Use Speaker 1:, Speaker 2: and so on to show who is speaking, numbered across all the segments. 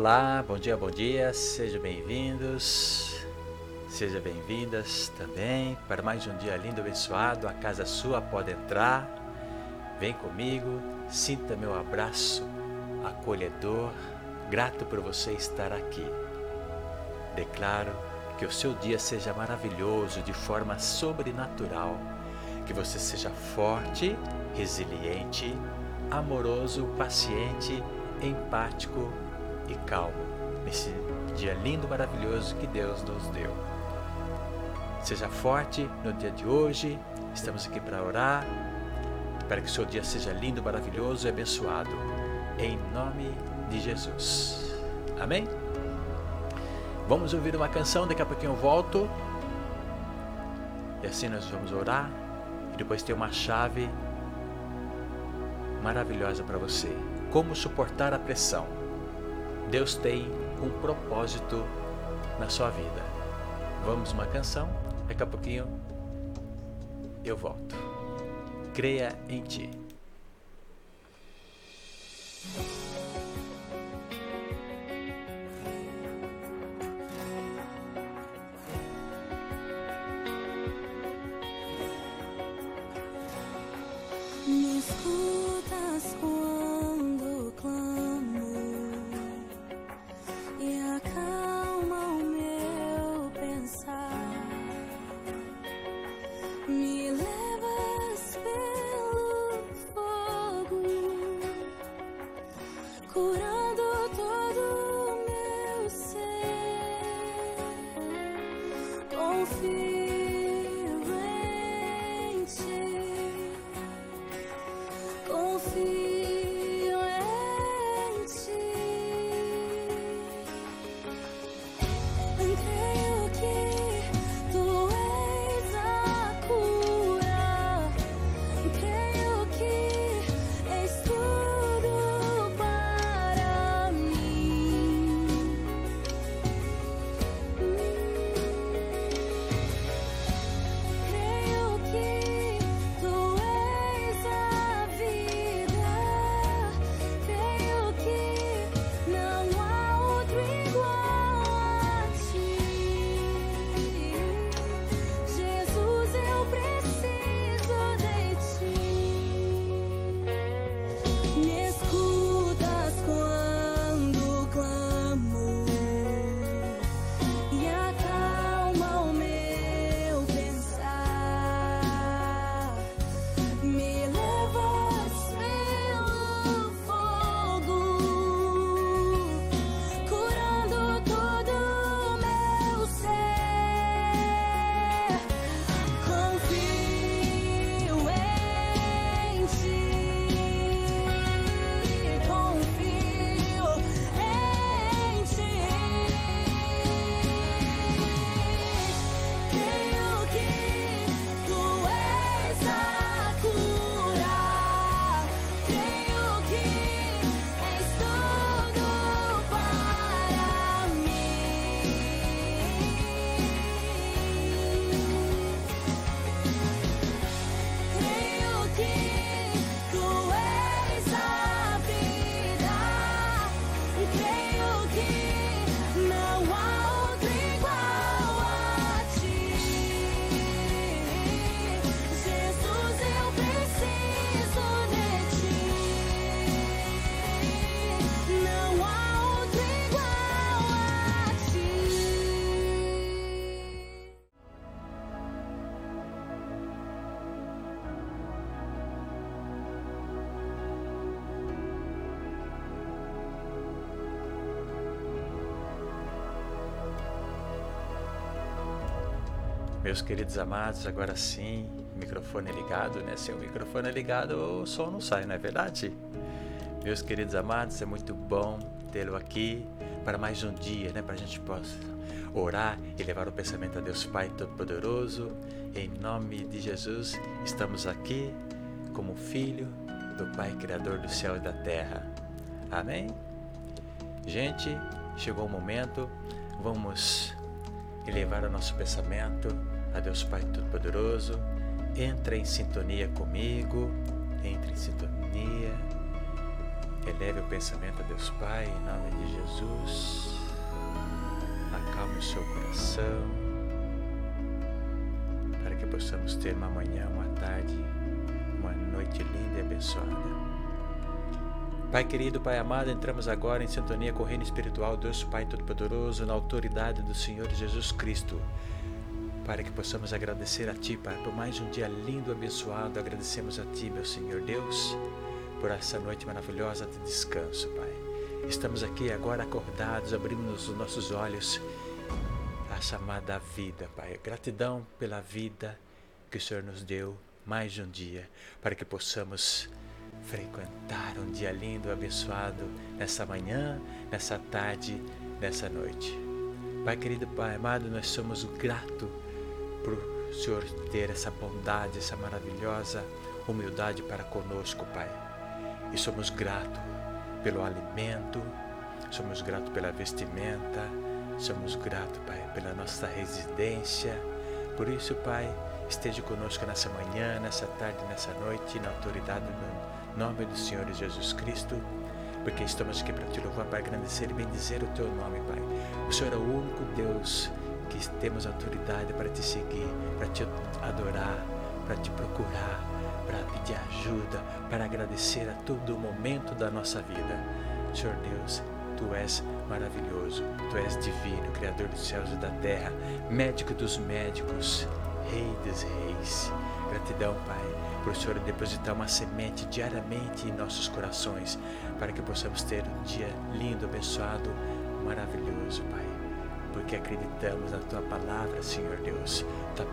Speaker 1: Olá, bom dia, bom dia, sejam bem-vindos, sejam bem-vindas também para mais um dia lindo, abençoado. A casa sua pode entrar, vem comigo, sinta meu abraço acolhedor, grato por você estar aqui. Declaro que o seu dia seja maravilhoso de forma sobrenatural, que você seja forte, resiliente, amoroso, paciente, empático e calmo nesse dia lindo, maravilhoso que Deus nos deu. Seja forte no dia de hoje, estamos aqui para orar, para que o seu dia seja lindo, maravilhoso e abençoado. Em nome de Jesus. Amém? Vamos ouvir uma canção, daqui a pouquinho eu volto. E assim nós vamos orar. E depois tem uma chave maravilhosa para você. Como suportar a pressão. Deus tem um propósito na sua vida. Vamos uma canção, daqui a pouquinho eu volto. Creia em ti. me Meus queridos amados, agora sim, microfone ligado, né? Se o microfone é ligado, o som não sai, não é verdade? Meus queridos amados, é muito bom tê-lo aqui para mais um dia, né? Para a gente possa orar e levar o pensamento a Deus Pai Todo-Poderoso. Em nome de Jesus, estamos aqui como filho do Pai Criador do céu e da terra. Amém? Gente, chegou o momento, vamos elevar o nosso pensamento a Deus Pai Todo-Poderoso. Entra em sintonia comigo, entre em sintonia,
Speaker 2: Eleve o pensamento a Deus Pai, em nome de Jesus. Acalme o seu coração, para que possamos ter uma manhã, uma tarde, uma noite linda e abençoada. Pai querido, Pai amado, entramos agora em sintonia com o Reino Espiritual, Deus Pai Todo-Poderoso, na autoridade do Senhor Jesus Cristo, para que possamos agradecer a Ti, Pai, por mais um dia lindo, abençoado. Agradecemos a Ti, meu Senhor Deus, por essa noite maravilhosa de descanso, Pai. Estamos aqui agora acordados, abrimos os nossos olhos à chamada vida, Pai. Gratidão pela vida que o Senhor nos deu mais um dia, para que possamos frequentar um dia lindo, abençoado nessa manhã, nessa tarde, nessa noite. Pai querido, Pai amado, nós somos grato por o Senhor ter essa bondade, essa maravilhosa humildade para conosco, Pai. E somos gratos pelo alimento, somos gratos pela vestimenta, somos gratos, Pai, pela nossa residência. Por isso, Pai, esteja conosco nessa manhã, nessa tarde, nessa noite, na autoridade do nome do Senhor Jesus Cristo, porque estamos aqui para te louvar, para agradecer e bendizer o teu nome, Pai. O Senhor é o único Deus que temos autoridade para te seguir, para te adorar, para te procurar, para pedir ajuda, para agradecer a todo momento da nossa vida. Senhor Deus, tu és maravilhoso, tu és divino, Criador dos céus e da terra, médico dos médicos, Rei dos reis. Gratidão, Pai por o Senhor depositar uma semente diariamente em nossos corações, para que possamos ter um dia lindo, abençoado, maravilhoso, Pai. Porque acreditamos na Tua palavra, Senhor Deus. Tua,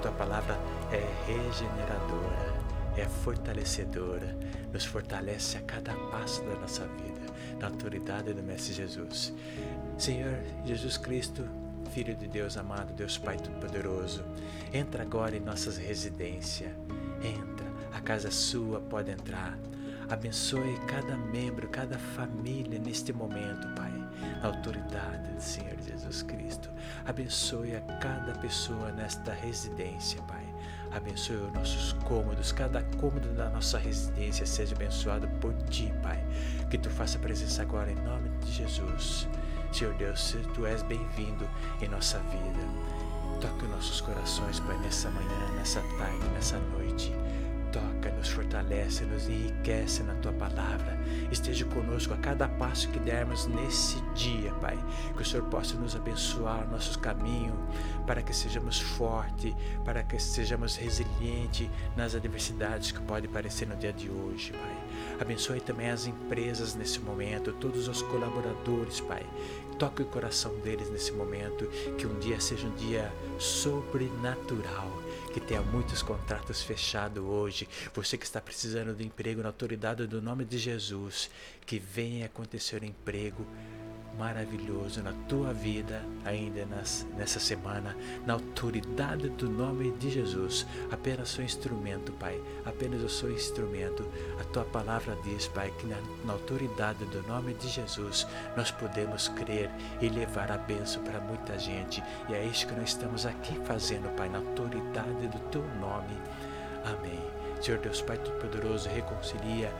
Speaker 2: tua palavra é regeneradora, é fortalecedora, nos fortalece a cada passo da nossa vida, na autoridade do Mestre Jesus. Senhor Jesus Cristo, Filho de Deus amado, Deus Pai Todo-Poderoso, entra agora em nossas residências Entra, a casa sua pode entrar. Abençoe cada membro, cada família neste momento, Pai, na autoridade do Senhor Jesus Cristo. Abençoe a cada pessoa nesta residência, Pai. Abençoe os nossos cômodos, cada cômodo da nossa residência seja abençoado por Ti, Pai. Que Tu faça presença agora em nome de Jesus. Senhor Deus, Tu és bem-vindo em nossa vida. Toque nossos corações, Pai, nessa manhã, nessa tarde, nessa noite. Toca, nos fortalece, nos enriquece na tua palavra. Esteja conosco a cada passo que dermos nesse dia, Pai. Que o Senhor possa nos abençoar nossos caminhos, para que sejamos fortes, para que sejamos resilientes nas adversidades que podem aparecer no dia de hoje, Pai. Abençoe também as empresas nesse momento, todos os colaboradores, Pai. Toque o coração deles nesse momento, que um dia seja um dia sobrenatural, que tenha muitos contratos fechados hoje. Você que está precisando de emprego na autoridade do nome de Jesus, que venha acontecer um emprego maravilhoso na tua vida ainda nas, nessa semana, na autoridade do nome de Jesus. Apenas sou instrumento, Pai. Apenas eu sou instrumento. A tua palavra diz, Pai, que na, na autoridade do nome de Jesus nós podemos crer e levar a bênção para muita gente. E é isso que nós estamos aqui fazendo, Pai, na autoridade do teu nome. Amém. Senhor Deus Pai Todo-Poderoso, reconcilia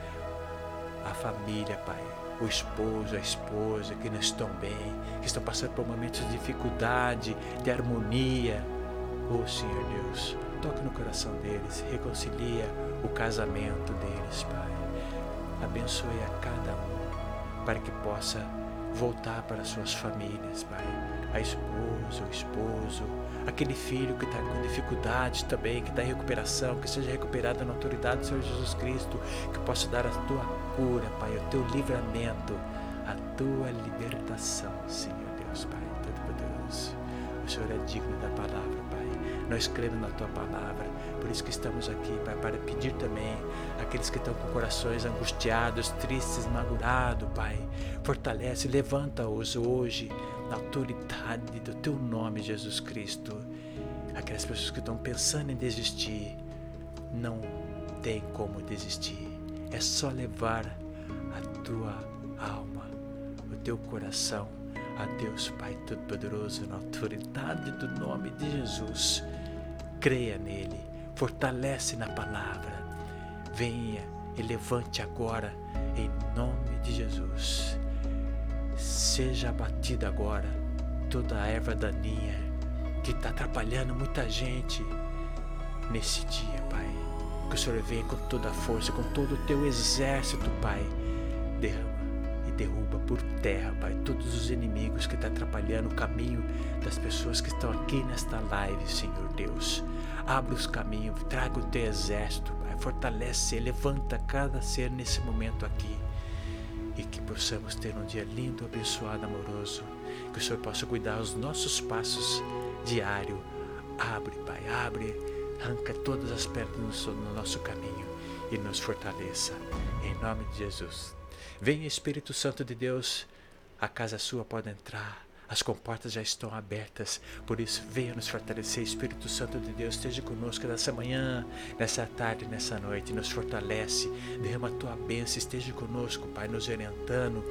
Speaker 2: a família, Pai o esposo, a esposa que não estão bem, que estão passando por momentos de dificuldade, de harmonia. Oh Senhor Deus, toque no coração deles, reconcilia o casamento deles, Pai. Abençoe a cada um para que possa voltar para suas famílias, Pai. A esposa, o esposo, aquele filho que está com dificuldade também, que está em recuperação, que seja recuperado na autoridade do Senhor Jesus Cristo, que possa dar a tua cura, Pai, o teu livramento, a tua libertação, Senhor Deus, Pai Todo-Poderoso. O Senhor é digno da palavra, Pai. Nós cremos na tua palavra, por isso que estamos aqui, Pai, para pedir também aqueles que estão com corações angustiados, tristes, magoados, Pai. Fortalece, levanta-os hoje na autoridade do teu nome, Jesus Cristo. Aquelas pessoas que estão pensando em desistir, não tem como desistir. É só levar a tua alma, o teu coração a Deus Pai Todo-Poderoso na autoridade do nome de Jesus. Creia nele, fortalece na palavra. Venha e levante agora em nome de Jesus, seja abatida agora toda a erva daninha que está atrapalhando muita gente nesse dia, Pai. Que o Senhor venha com toda a força, com todo o teu exército, Pai. Derrama e derruba por terra, Pai, todos os inimigos que estão tá atrapalhando o caminho das pessoas que estão aqui nesta live, Senhor Deus. Abra os caminhos, traga o teu exército, Pai. Fortalece, levanta cada ser nesse momento aqui. E que possamos ter um dia lindo, abençoado, amoroso. Que o Senhor possa cuidar os nossos passos diário. Abre, Pai, abre arranca todas as pedras no nosso caminho e nos fortaleça. Em nome de Jesus. Venha Espírito Santo de Deus, a casa sua pode entrar. As comportas já estão abertas, por isso venha nos fortalecer, Espírito Santo de Deus, esteja conosco nessa manhã, nessa tarde, nessa noite, nos fortalece, derrama a tua bênção, esteja conosco, Pai, nos orientando,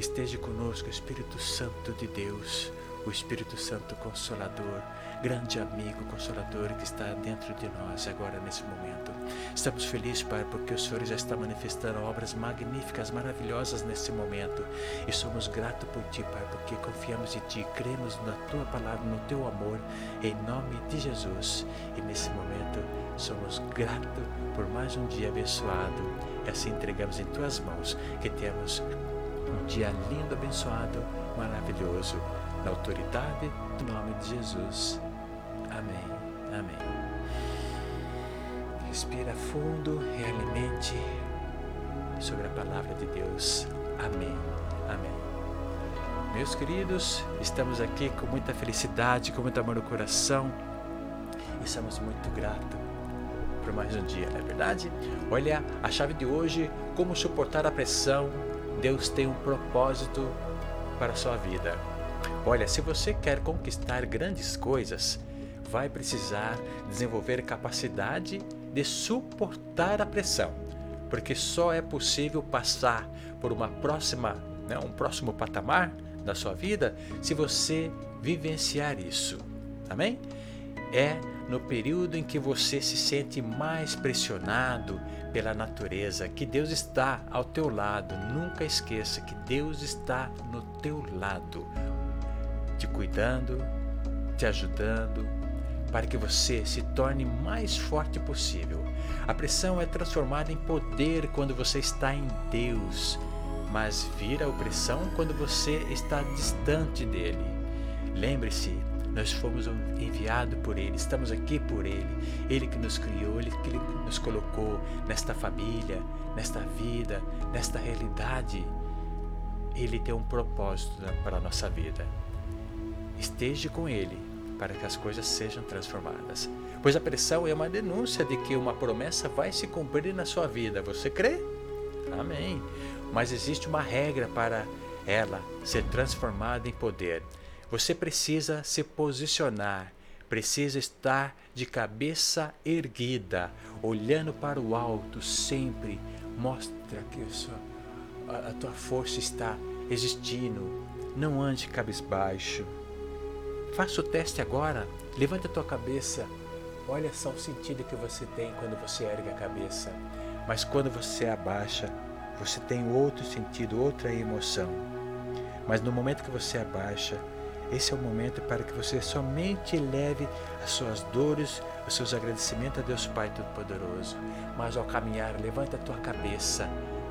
Speaker 2: esteja conosco, Espírito Santo de Deus, o Espírito Santo Consolador, grande amigo consolador que está dentro de nós agora nesse momento. Estamos felizes, Pai, porque o Senhor já está manifestando obras magníficas, maravilhosas nesse momento. E somos gratos por Ti, Pai, porque confiamos em Ti, cremos na Tua palavra, no Teu amor, em nome de Jesus. E nesse momento somos gratos por mais um dia abençoado. E assim entregamos em Tuas mãos que temos um dia lindo, abençoado, maravilhoso, na autoridade do nome de Jesus. Amém. Amém. Respira fundo e alimente sobre a palavra de Deus. Amém. Amém. Meus queridos, estamos aqui com muita felicidade, com muito amor no coração e somos muito gratos por mais um dia, não é verdade? Olha, a chave de hoje, como suportar a pressão. Deus tem um propósito para a sua vida. Olha, se você quer conquistar grandes coisas, vai precisar desenvolver capacidade de suportar a pressão, porque só é possível passar por uma próxima, né, um próximo patamar da sua vida se você vivenciar isso. Amém? É no período em que você se sente mais pressionado pela natureza, que Deus está ao teu lado. Nunca esqueça que Deus está no teu lado, te cuidando, te ajudando, para que você se torne mais forte possível. A pressão é transformada em poder quando você está em Deus, mas vira opressão quando você está distante dele. Lembre-se, nós fomos enviados por Ele, estamos aqui por Ele, Ele que nos criou, Ele que nos colocou nesta família, nesta vida, nesta realidade. Ele tem um propósito para a nossa vida. Esteja com Ele para que as coisas sejam transformadas. Pois a pressão é uma denúncia de que uma promessa vai se cumprir na sua vida. Você crê? Amém. Mas existe uma regra para ela ser transformada em poder. Você precisa se posicionar, precisa estar de cabeça erguida, olhando para o alto sempre. Mostra que a, tua força está existindo. Não ande cabisbaixo. Faça o teste agora. Levante a tua cabeça. Olha só o sentido que você tem quando você ergue a cabeça. Mas quando você abaixa, você tem outro sentido, outra emoção. Mas no momento que você abaixa, esse é o momento para que você somente leve as suas dores, os seus agradecimentos a Deus Pai Todo-Poderoso. Mas ao caminhar, levante a tua cabeça,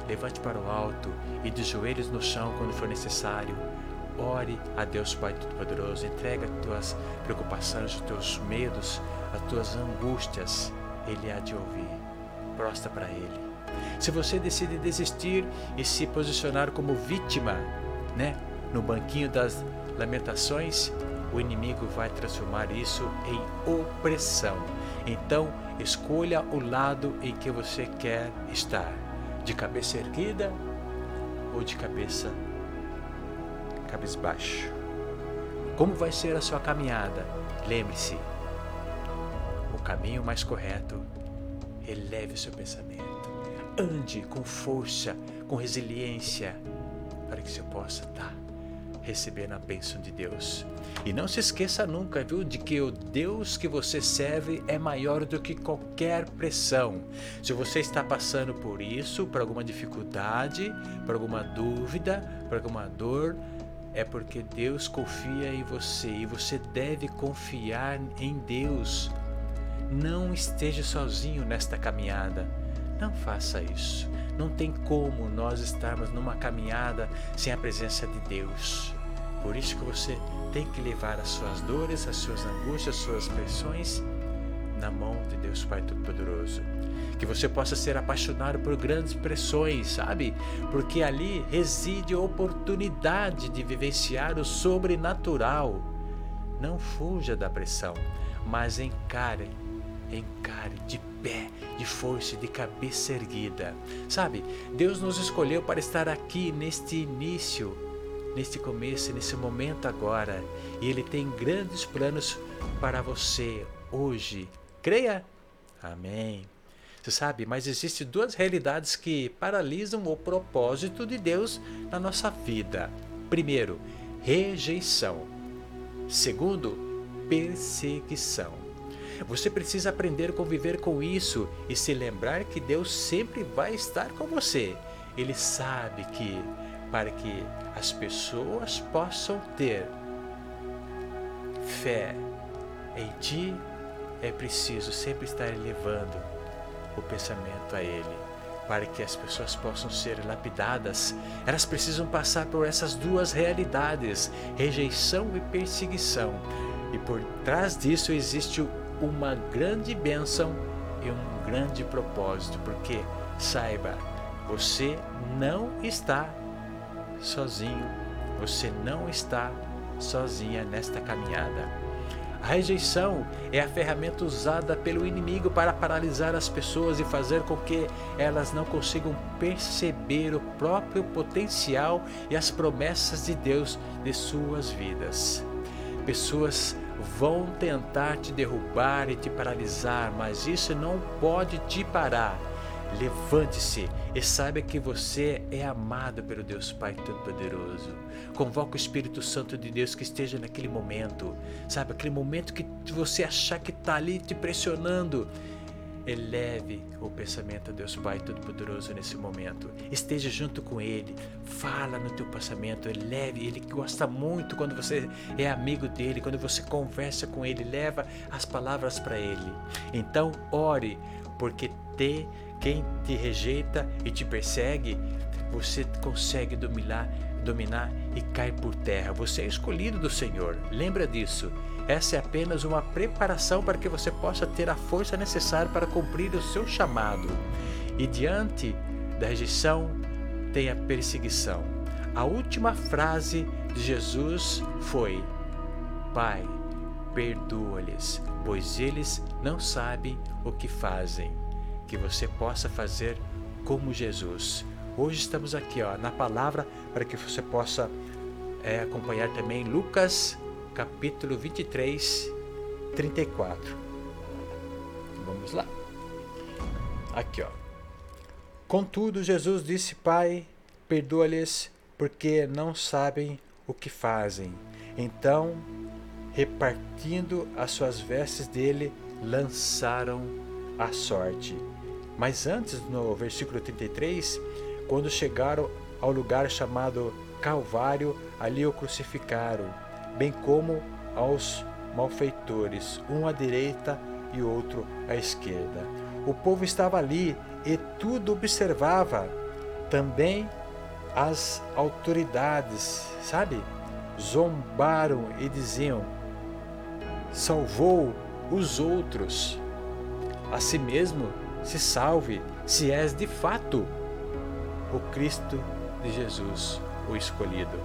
Speaker 2: levante para o alto e de joelhos no chão quando for necessário. Ore a Deus Pai Todo-Poderoso, entrega as tuas preocupações, os teus medos, as tuas angústias. Ele há de ouvir. Prostra para Ele. Se você decide desistir e se posicionar como vítima, né, no banquinho das lamentações, o inimigo vai transformar isso em opressão. Então, escolha o lado em que você quer estar: de cabeça erguida ou de cabeça cabisbaixo. Como vai ser a sua caminhada? Lembre-se, o caminho mais correto, eleve o seu pensamento. Ande com força, com resiliência, para que você possa estar recebendo a bênção de Deus. E não se esqueça nunca, viu, de que o Deus que você serve é maior do que qualquer pressão. Se você está passando por isso, por alguma dificuldade, por alguma dúvida, por alguma dor, é porque Deus confia em você e você deve confiar em Deus. Não esteja sozinho nesta caminhada. Não faça isso. Não tem como nós estarmos numa caminhada sem a presença de Deus. Por isso que você tem que levar as suas dores, as suas angústias, as suas pressões na mão de Deus Pai Todo-Poderoso. Que você possa ser apaixonado por grandes pressões, sabe? Porque ali reside a oportunidade de vivenciar o sobrenatural. Não fuja da pressão, mas encare, encare de pé, de força, de cabeça erguida. Sabe, Deus nos escolheu para estar aqui neste início, neste começo, nesse momento agora. E Ele tem grandes planos para você hoje. Creia? Amém. Você sabe, mas existem duas realidades que paralisam o propósito de Deus na nossa vida. Primeiro, rejeição. Segundo, perseguição. Você precisa aprender a conviver com isso e se lembrar que Deus sempre vai estar com você. Ele sabe que para que as pessoas possam ter fé em ti, é preciso sempre estar elevando o pensamento a Ele. Para que as pessoas possam ser lapidadas, elas precisam passar por essas duas realidades, rejeição e perseguição. E por trás disso existe uma grande bênção e um grande propósito, porque saiba, você não está sozinho, você não está sozinha nesta caminhada. A rejeição é a ferramenta usada pelo inimigo para paralisar as pessoas e fazer com que elas não consigam perceber o próprio potencial e as promessas de Deus de suas vidas. Pessoas vão tentar te derrubar e te paralisar, mas isso não pode te parar. Levante-se e saiba que você é amado pelo Deus Pai Todo-Poderoso. Convoque o Espírito Santo de Deus que esteja naquele momento, sabe? Aquele momento que você achar que está ali te pressionando. Eleve o pensamento a Deus Pai Todo-Poderoso nesse momento. Esteja junto com Ele. Fala no teu pensamento. Eleve. Ele gosta muito quando você é amigo dele, quando você conversa com Ele. Leva as palavras para Ele. Então, ore, porque te, quem te rejeita e te persegue, você consegue dominar, dominar e cai por terra. Você é escolhido do Senhor. Lembra disso. Essa é apenas uma preparação para que você possa ter a força necessária para cumprir o seu chamado. E diante da rejeição, tem a perseguição. A última frase de Jesus foi: Pai, perdoa-lhes, pois eles não sabem o que fazem. Que você possa fazer como Jesus. Hoje estamos aqui ó, na palavra para que você possa é, acompanhar também Lucas capítulo 23, 34. Vamos lá. Aqui, ó. Contudo, Jesus disse: Pai, perdoa-lhes, porque não sabem o que fazem. Então, repartindo as suas vestes dele, lançaram a sorte. Mas antes, no versículo 33, quando chegaram ao lugar chamado Calvário, ali o crucificaram bem como aos malfeitores, um à direita e outro à esquerda. O povo estava ali e tudo observava. Também as autoridades, sabe? Zombaram e diziam: salvou os outros. A si mesmo se salve, se és de fato o Cristo de Jesus, o escolhido.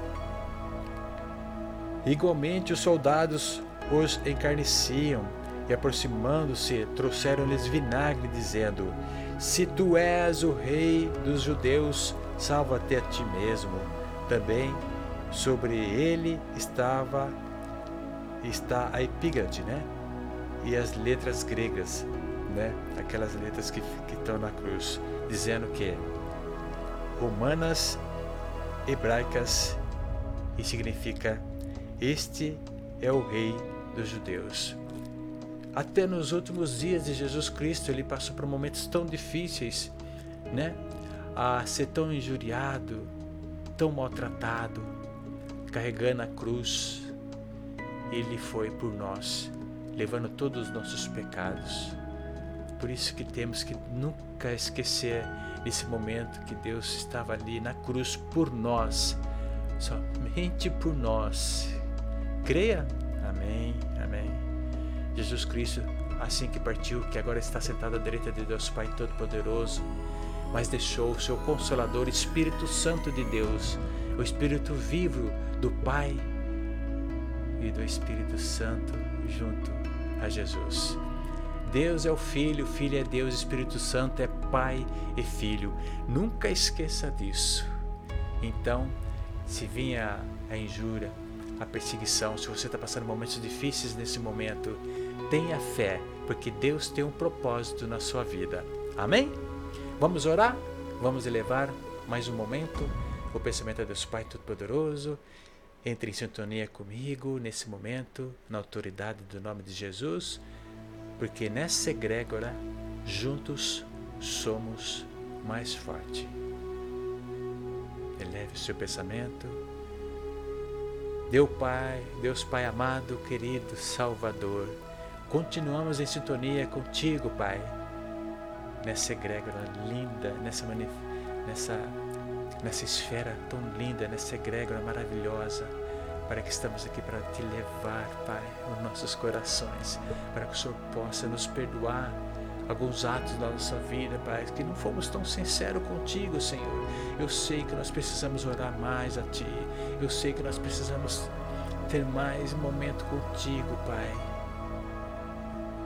Speaker 2: Igualmente, os soldados os encarneciam e, aproximando-se, trouxeram-lhes vinagre, dizendo: Se tu és o rei dos judeus, salva-te a ti mesmo. Também sobre ele estava está a epígrade, né? E as letras gregas, né? Aquelas letras que, estão na cruz, dizendo que romanas, hebraicas e significa Este é o Rei dos Judeus. Até nos últimos dias de Jesus Cristo, ele passou por momentos tão difíceis, né? A ser tão injuriado, tão maltratado, carregando a cruz. Ele foi por nós, levando todos os nossos pecados. Por isso que temos que nunca esquecer nesse momento que Deus estava ali na cruz por nós, somente por nós. Creia? Amém, amém. Jesus Cristo, assim que partiu, que agora está sentado à direita de Deus Pai Todo-Poderoso, mas deixou o seu Consolador, Espírito Santo de Deus, o Espírito vivo do Pai e do Espírito Santo junto a Jesus. Deus é o Filho, Filho é Deus, Espírito Santo é Pai e Filho. Nunca esqueça disso. Então, se vinha a injúria, a perseguição, se você está passando momentos difíceis nesse momento, tenha fé, porque Deus tem um propósito na sua vida. Amém? Vamos orar? Vamos elevar mais um momento o pensamento a Deus Pai Todo-Poderoso. Entre em sintonia comigo nesse momento, na autoridade do nome de Jesus, porque nessa egrégora, juntos somos mais fortes. Eleve o seu pensamento. Deus Pai, Deus Pai amado, querido Salvador, continuamos em sintonia contigo, Pai, nessa egrégora linda, nessa, nessa, nessa esfera tão linda, nessa egrégora maravilhosa, para que estamos aqui para te levar, Pai, os nossos corações, para que o Senhor possa nos perdoar alguns atos da nossa vida, Pai, que não fomos tão sinceros contigo, Senhor. Eu sei que nós precisamos orar mais a Ti. Eu sei que nós precisamos ter mais momento contigo, Pai.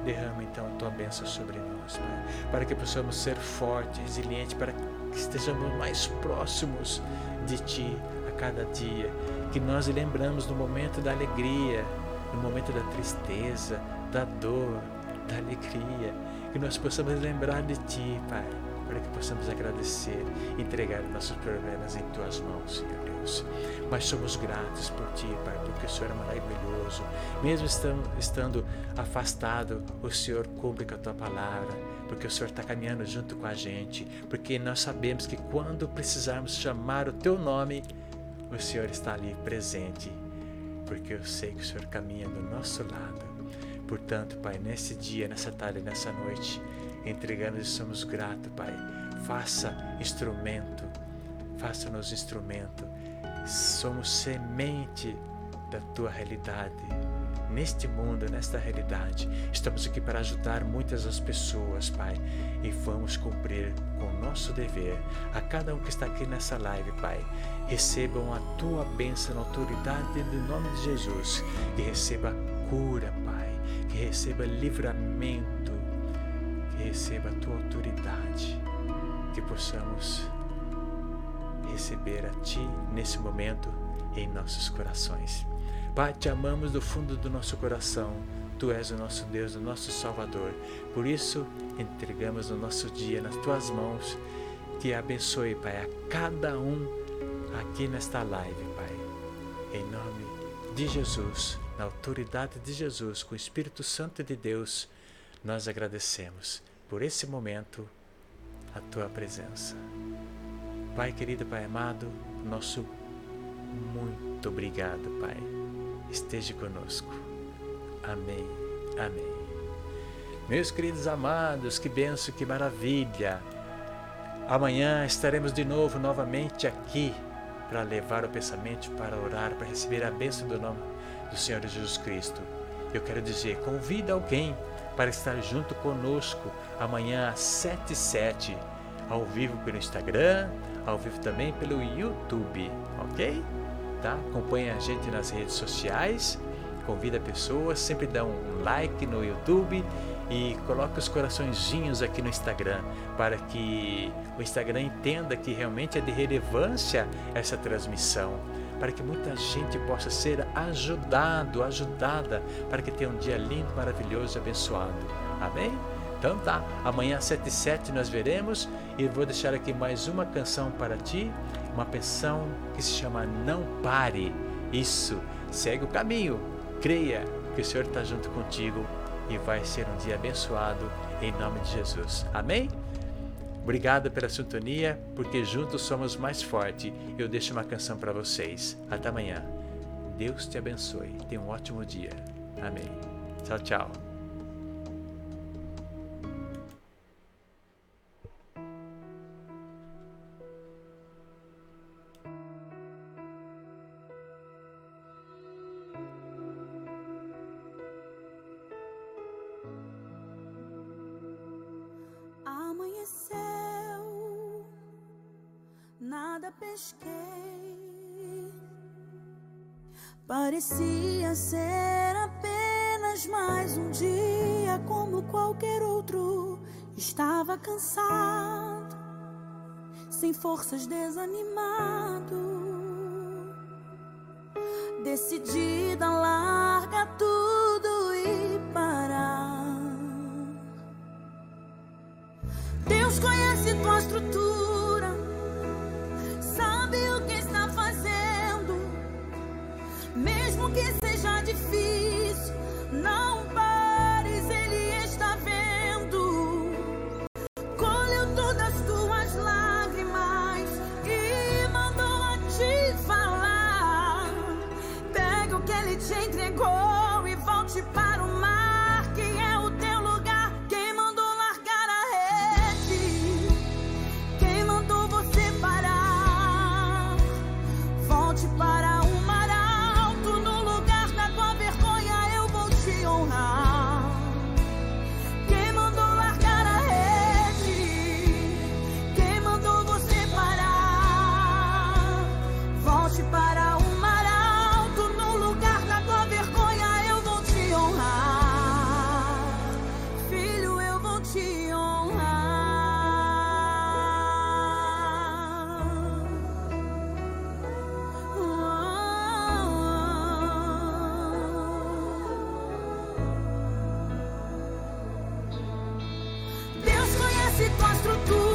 Speaker 2: Derrama então tua bênção sobre nós, Pai, para que possamos ser fortes, resilientes, para que estejamos mais próximos de Ti cada dia. Que nós lembramos no momento da alegria, no momento da tristeza, da dor, da alegria que nós possamos lembrar de Ti, Pai, para que possamos agradecer, entregar nossos problemas em Tuas mãos, Senhor Deus. Mas somos gratos por Ti, Pai, porque o Senhor é maravilhoso. Mesmo estando afastado, o Senhor cumpre com a Tua palavra, porque o Senhor está caminhando junto com a gente, porque nós sabemos que quando precisarmos chamar o Teu nome, o Senhor está ali presente, porque eu sei que o Senhor caminha do nosso lado Portanto, Pai, nesse dia, nessa tarde, nessa noite, entregamos e somos gratos, Pai. Faça instrumento, faça-nos instrumento. Somos semente da tua realidade. Neste mundo, nesta realidade, estamos aqui para ajudar muitas as pessoas, Pai, e vamos cumprir com o nosso dever. A cada um que está aqui nessa live, Pai, recebam a tua bênção na autoridade do nome de Jesus. E receba cura, Pai. Que receba livramento, que receba a tua autoridade, que possamos receber a Ti nesse momento em nossos corações. Pai, te amamos do fundo do nosso coração. Tu és o nosso Deus, o nosso Salvador. Por isso, entregamos o nosso dia nas tuas mãos. Que abençoe, Pai, a cada um aqui nesta live, Pai. Em nome de Jesus na autoridade de Jesus, com o Espírito Santo de Deus, nós agradecemos por esse momento a tua presença. Pai querido, Pai amado, nosso muito obrigado, Pai. Esteja conosco. Amém. Amém. Meus queridos amados, que benção, que maravilha. Amanhã estaremos de novo, novamente aqui, para levar o pensamento, para orar, para receber a bênção do nome do Senhor Jesus Cristo. Eu quero dizer, convida alguém para estar junto conosco amanhã às 7 e 7, ao vivo pelo Instagram, ao vivo também pelo YouTube, ok? Tá? Acompanhe a gente nas redes sociais, convida pessoas, sempre dá um like no YouTube e coloque os coraçõezinhos aqui no Instagram para que o Instagram entenda que realmente é de relevância essa transmissão para que muita gente possa ser ajudado, ajudada, para que tenha um dia lindo, maravilhoso e abençoado. Amém? Então tá, amanhã às 7 e 7 nós veremos e vou deixar aqui mais uma canção para ti, uma canção que se chama Não Pare Isso, segue o caminho, creia que o Senhor está junto contigo e vai ser um dia abençoado em nome de Jesus. Amém? Obrigado pela sintonia, porque juntos somos mais fortes. Eu deixo uma canção para vocês. Até amanhã. Deus te abençoe. Tenha um ótimo dia. Amém. Tchau, tchau.
Speaker 1: Nada pesquei. Parecia ser apenas mais um dia como qualquer outro. Estava cansado, sem forças, desanimado. Decidida, larga tudo estrutura.